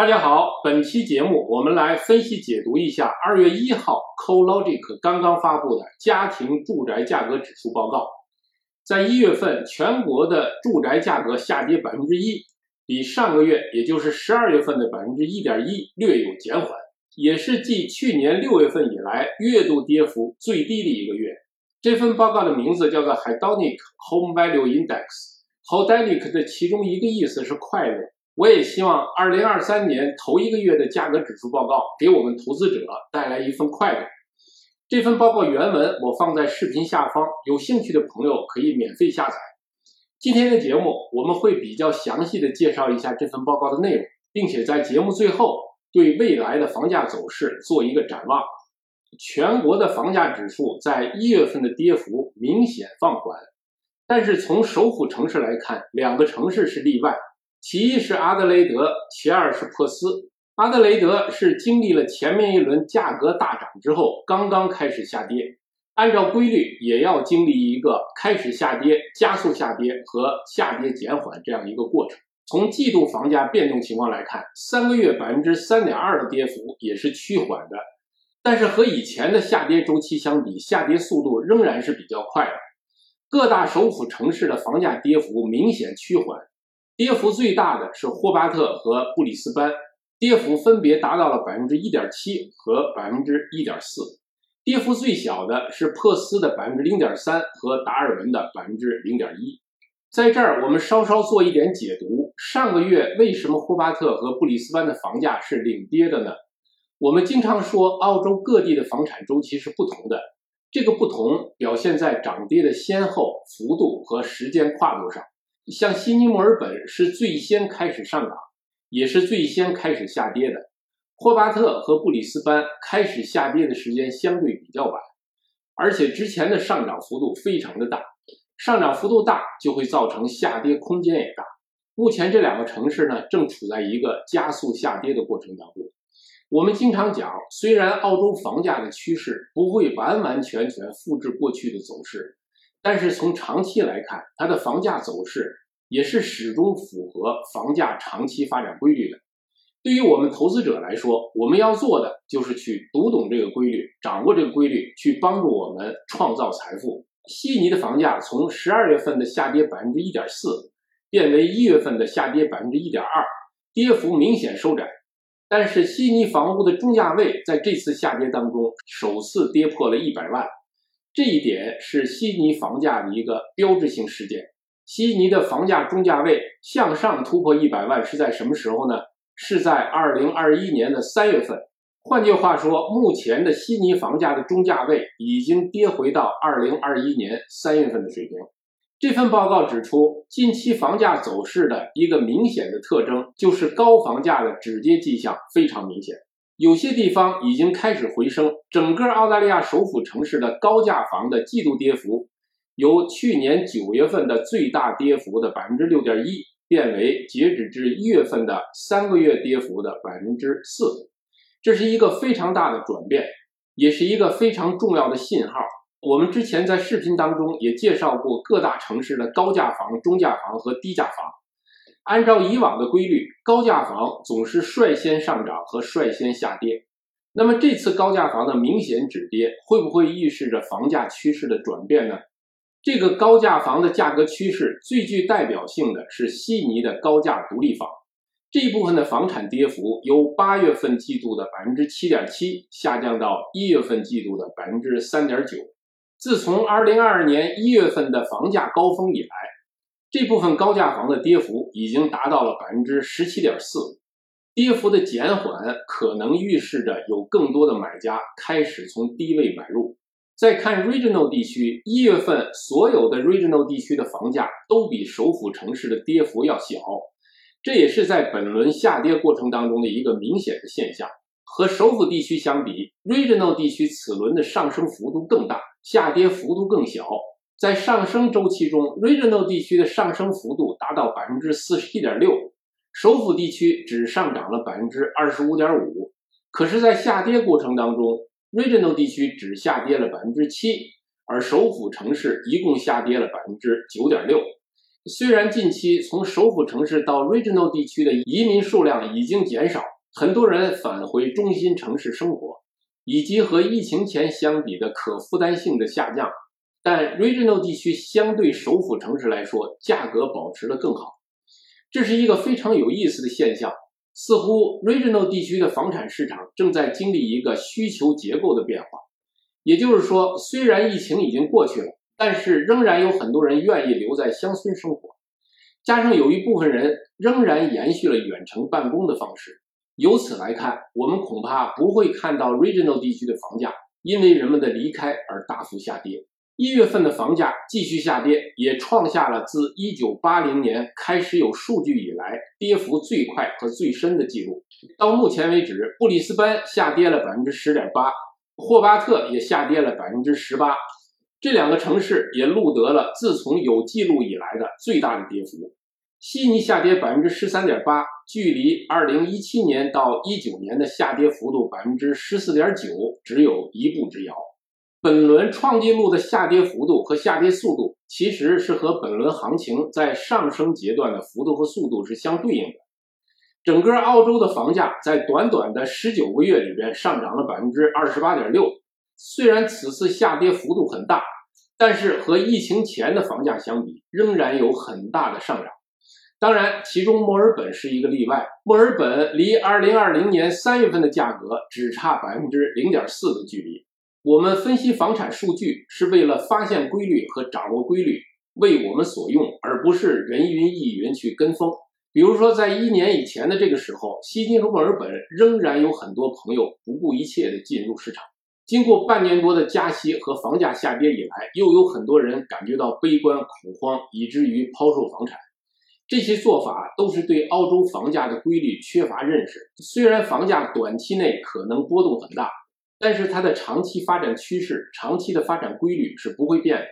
大家好，本期节目我们来分析解读一下二月一号 CoLogic 刚刚发布的家庭住宅价格指数报告。在一月份，全国的住宅价格下跌百分之一，比上个月，也就是十二月份的百分之一点一略有减缓，也是继去年六月份以来月度跌幅最低的一个月。这份报告的名字叫做 Hedonic Home Value Index。Hedonic 的其中一个意思是快乐。我也希望二零二三年头一个月的价格指数报告给我们投资者带来一份快乐。这份报告原文我放在视频下方，有兴趣的朋友可以免费下载。今天的节目我们会比较详细的介绍一下这份报告的内容，并且在节目最后对未来的房价走势做一个展望。全国的房价指数在一月份的跌幅明显放缓，但是从首府城市来看，两个城市是例外。其一是阿德雷德，其二是珀斯。阿德雷德是经历了前面一轮价格大涨之后，刚刚开始下跌，按照规律也要经历一个开始下跌、加速下跌和下跌减缓这样一个过程。从季度房价变动情况来看，三个月百分之三点二的跌幅也是趋缓的，但是和以前的下跌周期相比，下跌速度仍然是比较快的。各大首府城市的房价跌幅明显趋缓。跌幅最大的是霍巴特和布里斯班，跌幅分别达到了百分之一点七和百分之一点四。跌幅最小的是珀斯的百分之零点三和达尔文的百分之零点一。在这儿，我们稍稍做一点解读：上个月为什么霍巴特和布里斯班的房价是领跌的呢？我们经常说，澳洲各地的房产周期是不同的，这个不同表现在涨跌的先后、幅度和时间跨度上。像悉尼、墨尔本是最先开始上涨，也是最先开始下跌的。霍巴特和布里斯班开始下跌的时间相对比较晚，而且之前的上涨幅度非常的大。上涨幅度大就会造成下跌空间也大。目前这两个城市呢，正处在一个加速下跌的过程当中。我们经常讲，虽然澳洲房价的趋势不会完完全全复制过去的走势。但是从长期来看，它的房价走势也是始终符合房价长期发展规律的。对于我们投资者来说，我们要做的就是去读懂这个规律，掌握这个规律，去帮助我们创造财富。悉尼的房价从十二月份的下跌百分之一点四，变为一月份的下跌百分之一点二，跌幅明显收窄。但是悉尼房屋的中价位在这次下跌当中首次跌破了一百万。这一点是悉尼房价的一个标志性事件。悉尼的房价中价位向上突破一百万是在什么时候呢？是在二零二一年的三月份。换句话说，目前的悉尼房价的中价位已经跌回到二零二一年三月份的水平。这份报告指出，近期房价走势的一个明显的特征就是高房价的止跌迹象非常明显。有些地方已经开始回升，整个澳大利亚首府城市的高价房的季度跌幅，由去年九月份的最大跌幅的百分之六点一，变为截止至一月份的三个月跌幅的百分之四，这是一个非常大的转变，也是一个非常重要的信号。我们之前在视频当中也介绍过各大城市的高价房、中价房和低价房。按照以往的规律，高价房总是率先上涨和率先下跌。那么这次高价房的明显止跌，会不会预示着房价趋势的转变呢？这个高价房的价格趋势最具代表性的是悉尼的高价独立房，这一部分的房产跌幅由八月份季度的百分之七点七下降到一月份季度的百分之三点九。自从二零二二年一月份的房价高峰以来。这部分高价房的跌幅已经达到了百分之十七点四，跌幅的减缓可能预示着有更多的买家开始从低位买入。再看 regional 地区，一月份所有的 regional 地区的房价都比首府城市的跌幅要小，这也是在本轮下跌过程当中的一个明显的现象。和首府地区相比，regional 地区此轮的上升幅度更大，下跌幅度更小。在上升周期中，regional 地区的上升幅度达到百分之四十一点六，首府地区只上涨了百分之二十五点五。可是，在下跌过程当中，regional 地区只下跌了百分之七，而首府城市一共下跌了百分之九点六。虽然近期从首府城市到 regional 地区的移民数量已经减少，很多人返回中心城市生活，以及和疫情前相比的可负担性的下降，但 regional 地区相对首府城市来说，价格保持的更好。这是一个非常有意思的现象，似乎 regional 地区的房产市场正在经历一个需求结构的变化。也就是说，虽然疫情已经过去了。但是仍然有很多人愿意留在乡村生活，加上有一部分人仍然延续了远程办公的方式。由此来看，我们恐怕不会看到 regional 地区的房价因为人们的离开而大幅下跌。一月份的房价继续下跌，也创下了自1980年开始有数据以来跌幅最快和最深的记录。到目前为止，布里斯班下跌了百分之十点八，霍巴特也下跌了百分之十八。这两个城市也录得了自从有记录以来的最大的跌幅。悉尼下跌百分之十三点八，距离二零一七年到一九年的下跌幅度百分之十四点九只有一步之遥。本轮创纪录的下跌幅度和下跌速度，其实是和本轮行情在上升阶段的幅度和速度是相对应的。整个澳洲的房价在短短的十九个月里边上涨了百分之二十八点六。虽然此次下跌幅度很大，但是和疫情前的房价相比，仍然有很大的上涨。当然，其中墨尔本是一个例外。墨尔本离2020年3月份的价格只差百分之零点四的距离。我们分析房产数据是为了发现规律和掌握规律，为我们所用，而不是人云亦云去跟风。比如说，在一年以前的这个时候，悉尼和墨尔本仍然有很多朋友不顾一切地进入市场。经过半年多的加息和房价下跌以来，又有很多人感觉到悲观恐慌，以至于抛售房产。这些做法都是对澳洲房价的规律缺乏认识。虽然房价短期内可能波动很大，但是它的长期发展趋势、长期的发展规律是不会变的。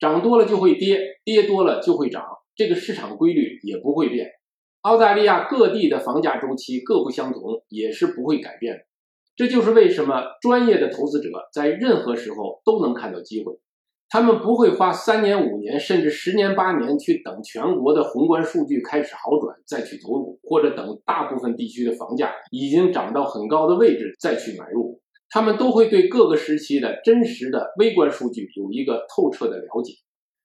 涨多了就会跌，跌多了就会涨，这个市场规律也不会变。澳大利亚各地的房价周期各不相同，也是不会改变的。这就是为什么专业的投资者在任何时候都能看到机会，他们不会花三年、五年，甚至十年、八年去等全国的宏观数据开始好转再去投入，或者等大部分地区的房价已经涨到很高的位置再去买入。他们都会对各个时期的真实的微观数据有一个透彻的了解。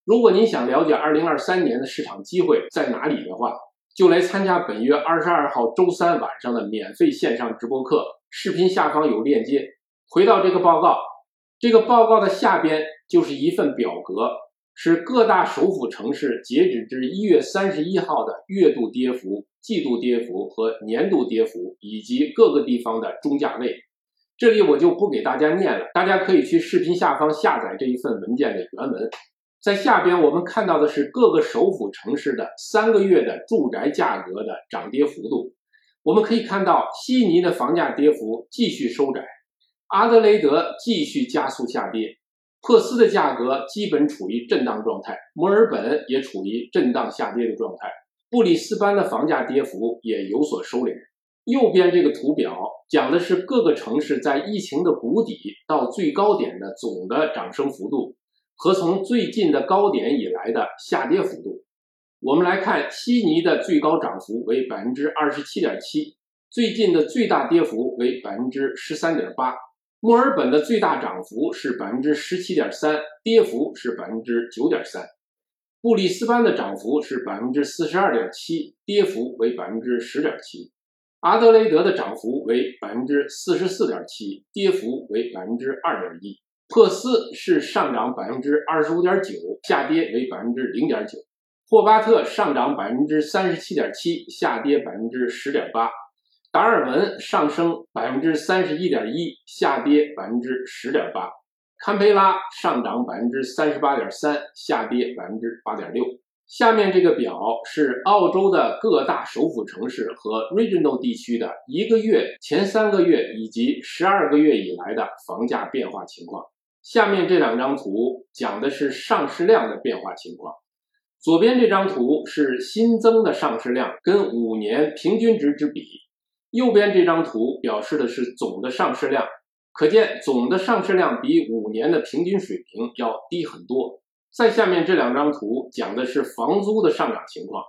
如果您想了解2023年的市场机会在哪里的话，就来参加本月22号周三晚上的免费线上直播课。视频下方有链接。回到这个报告，这个报告的下边就是一份表格，是各大首府城市截止至一月三十一号的月度跌幅、季度跌幅和年度跌幅，以及各个地方的中价位。这里我就不给大家念了，大家可以去视频下方下载这一份文件的原文。在下边我们看到的是各个首府城市的三个月的住宅价格的涨跌幅度。我们可以看到，悉尼的房价跌幅继续收窄，阿德雷德继续加速下跌，珀斯的价格基本处于震荡状态，墨尔本也处于震荡下跌的状态，布里斯班的房价跌幅也有所收敛。右边这个图表讲的是各个城市在疫情的谷底到最高点的总的涨升幅度，和从最近的高点以来的下跌幅度。我们来看悉尼的最高涨幅为百分之二十七点七，最近的最大跌幅为百分之十三点八。墨尔本的最大涨幅是百分之十七点三，跌幅是百分之九点三。布里斯班的涨幅是百分之四十二点七，跌幅为百分之十点七。阿德雷德的涨幅为百分之四十四点七，跌幅为百分之二点一。珀斯是上涨百分之二十五点九，下跌为百分之零点九。霍巴特上涨百分之三十七点七，下跌百分之十点八；达尔文上升百分之三十一点一，下跌百分之十点八；堪培拉上涨百分之三十八点三，下跌百分之八点六。下面这个表是澳洲的各大首府城市和 regional 地区的一个月、前三个月以及十二个月以来的房价变化情况。下面这两张图讲的是上市量的变化情况。左边这张图是新增的上市量跟五年平均值之比，右边这张图表示的是总的上市量，可见总的上市量比五年的平均水平要低很多。在下面这两张图讲的是房租的上涨情况。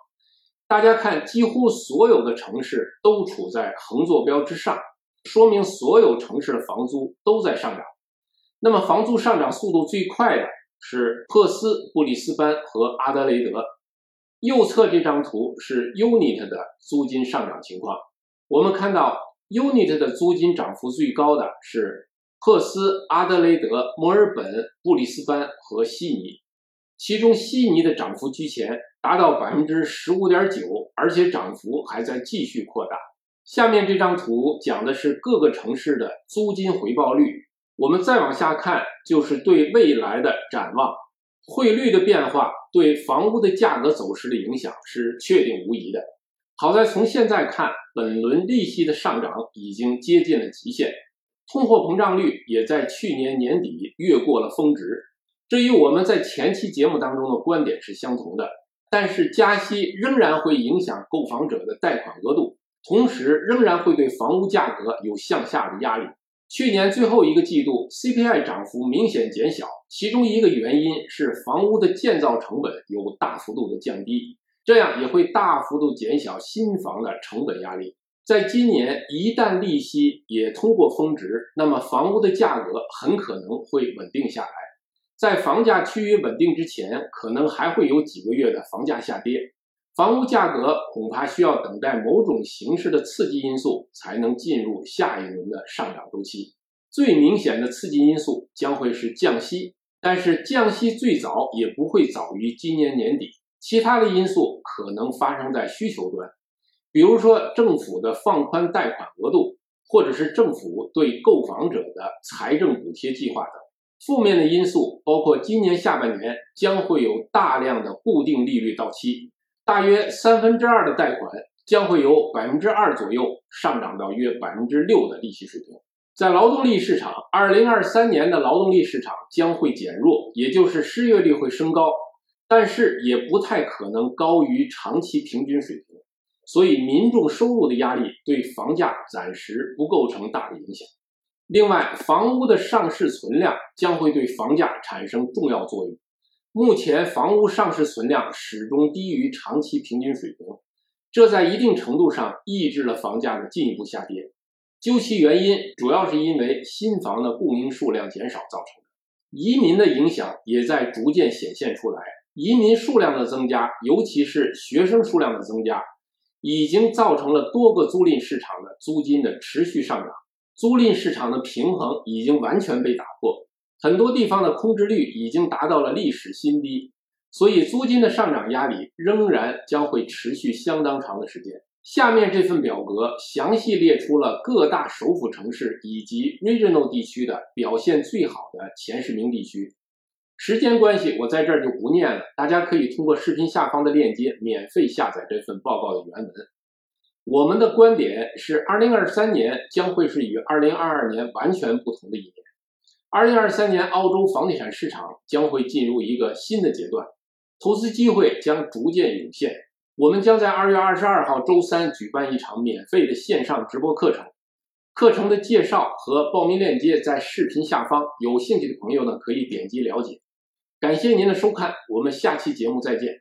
大家看，几乎所有的城市都处在横坐标之上，说明所有城市的房租都在上涨。那么，房租上涨速度最快的是珀斯、布里斯班和阿德雷德。右侧这张图是 Unit 的租金上涨情况。我们看到 Unit 的租金涨幅最高的是珀斯、阿德雷德、墨尔本、布里斯班和悉尼，其中悉尼的涨幅居前。达到百分之十五点九，而且涨幅还在继续扩大。下面这张图讲的是各个城市的租金回报率。我们再往下看，就是对未来的展望。汇率的变化对房屋的价格走势的影响是确定无疑的。好在从现在看，本轮利息的上涨已经接近了极限，通货膨胀率也在去年年底越过了峰值。这与我们在前期节目当中的观点是相同的。但是加息仍然会影响购房者的贷款额度，同时仍然会对房屋价格有向下的压力。去年最后一个季度 CPI 涨幅明显减小，其中一个原因是房屋的建造成本有大幅度的降低，这样也会大幅度减小新房的成本压力。在今年一旦利息也通过峰值，那么房屋的价格很可能会稳定下来。在房价趋于稳定之前，可能还会有几个月的房价下跌，房屋价格恐怕需要等待某种形式的刺激因素才能进入下一轮的上涨周期。最明显的刺激因素将会是降息，但是降息最早也不会早于今年年底。其他的因素可能发生在需求端，比如说政府的放宽贷款额度，或者是政府对购房者的财政补贴计划等。负面的因素包括今年下半年将会有大量的固定利率到期，大约三分之二的贷款将会由百分之二左右上涨到约百分之六的利息水平。在劳动力市场，二零二三年的劳动力市场将会减弱，也就是失业率会升高，但是也不太可能高于长期平均水平，所以民众收入的压力对房价暂时不构成大的影响。另外，房屋的上市存量将会对房价产生重要作用。目前，房屋上市存量始终低于长期平均水平，这在一定程度上抑制了房价的进一步下跌。究其原因，主要是因为新房的供应数量减少造成的。移民的影响也在逐渐显现出来。移民数量的增加，尤其是学生数量的增加，已经造成了多个租赁市场的租金的持续上涨。租赁市场的平衡已经完全被打破，很多地方的空置率已经达到了历史新低，所以租金的上涨压力仍然将会持续相当长的时间。下面这份表格详细列出了各大首府城市以及 regional 地区的表现最好的前十名地区。时间关系，我在这儿就不念了，大家可以通过视频下方的链接免费下载这份报告的原文。我们的观点是，二零二三年将会是与二零二二年完全不同的一年。二零二三年，澳洲房地产市场将会进入一个新的阶段，投资机会将逐渐涌现。我们将在二月二十二号周三举办一场免费的线上直播课程，课程的介绍和报名链接在视频下方，有兴趣的朋友呢可以点击了解。感谢您的收看，我们下期节目再见。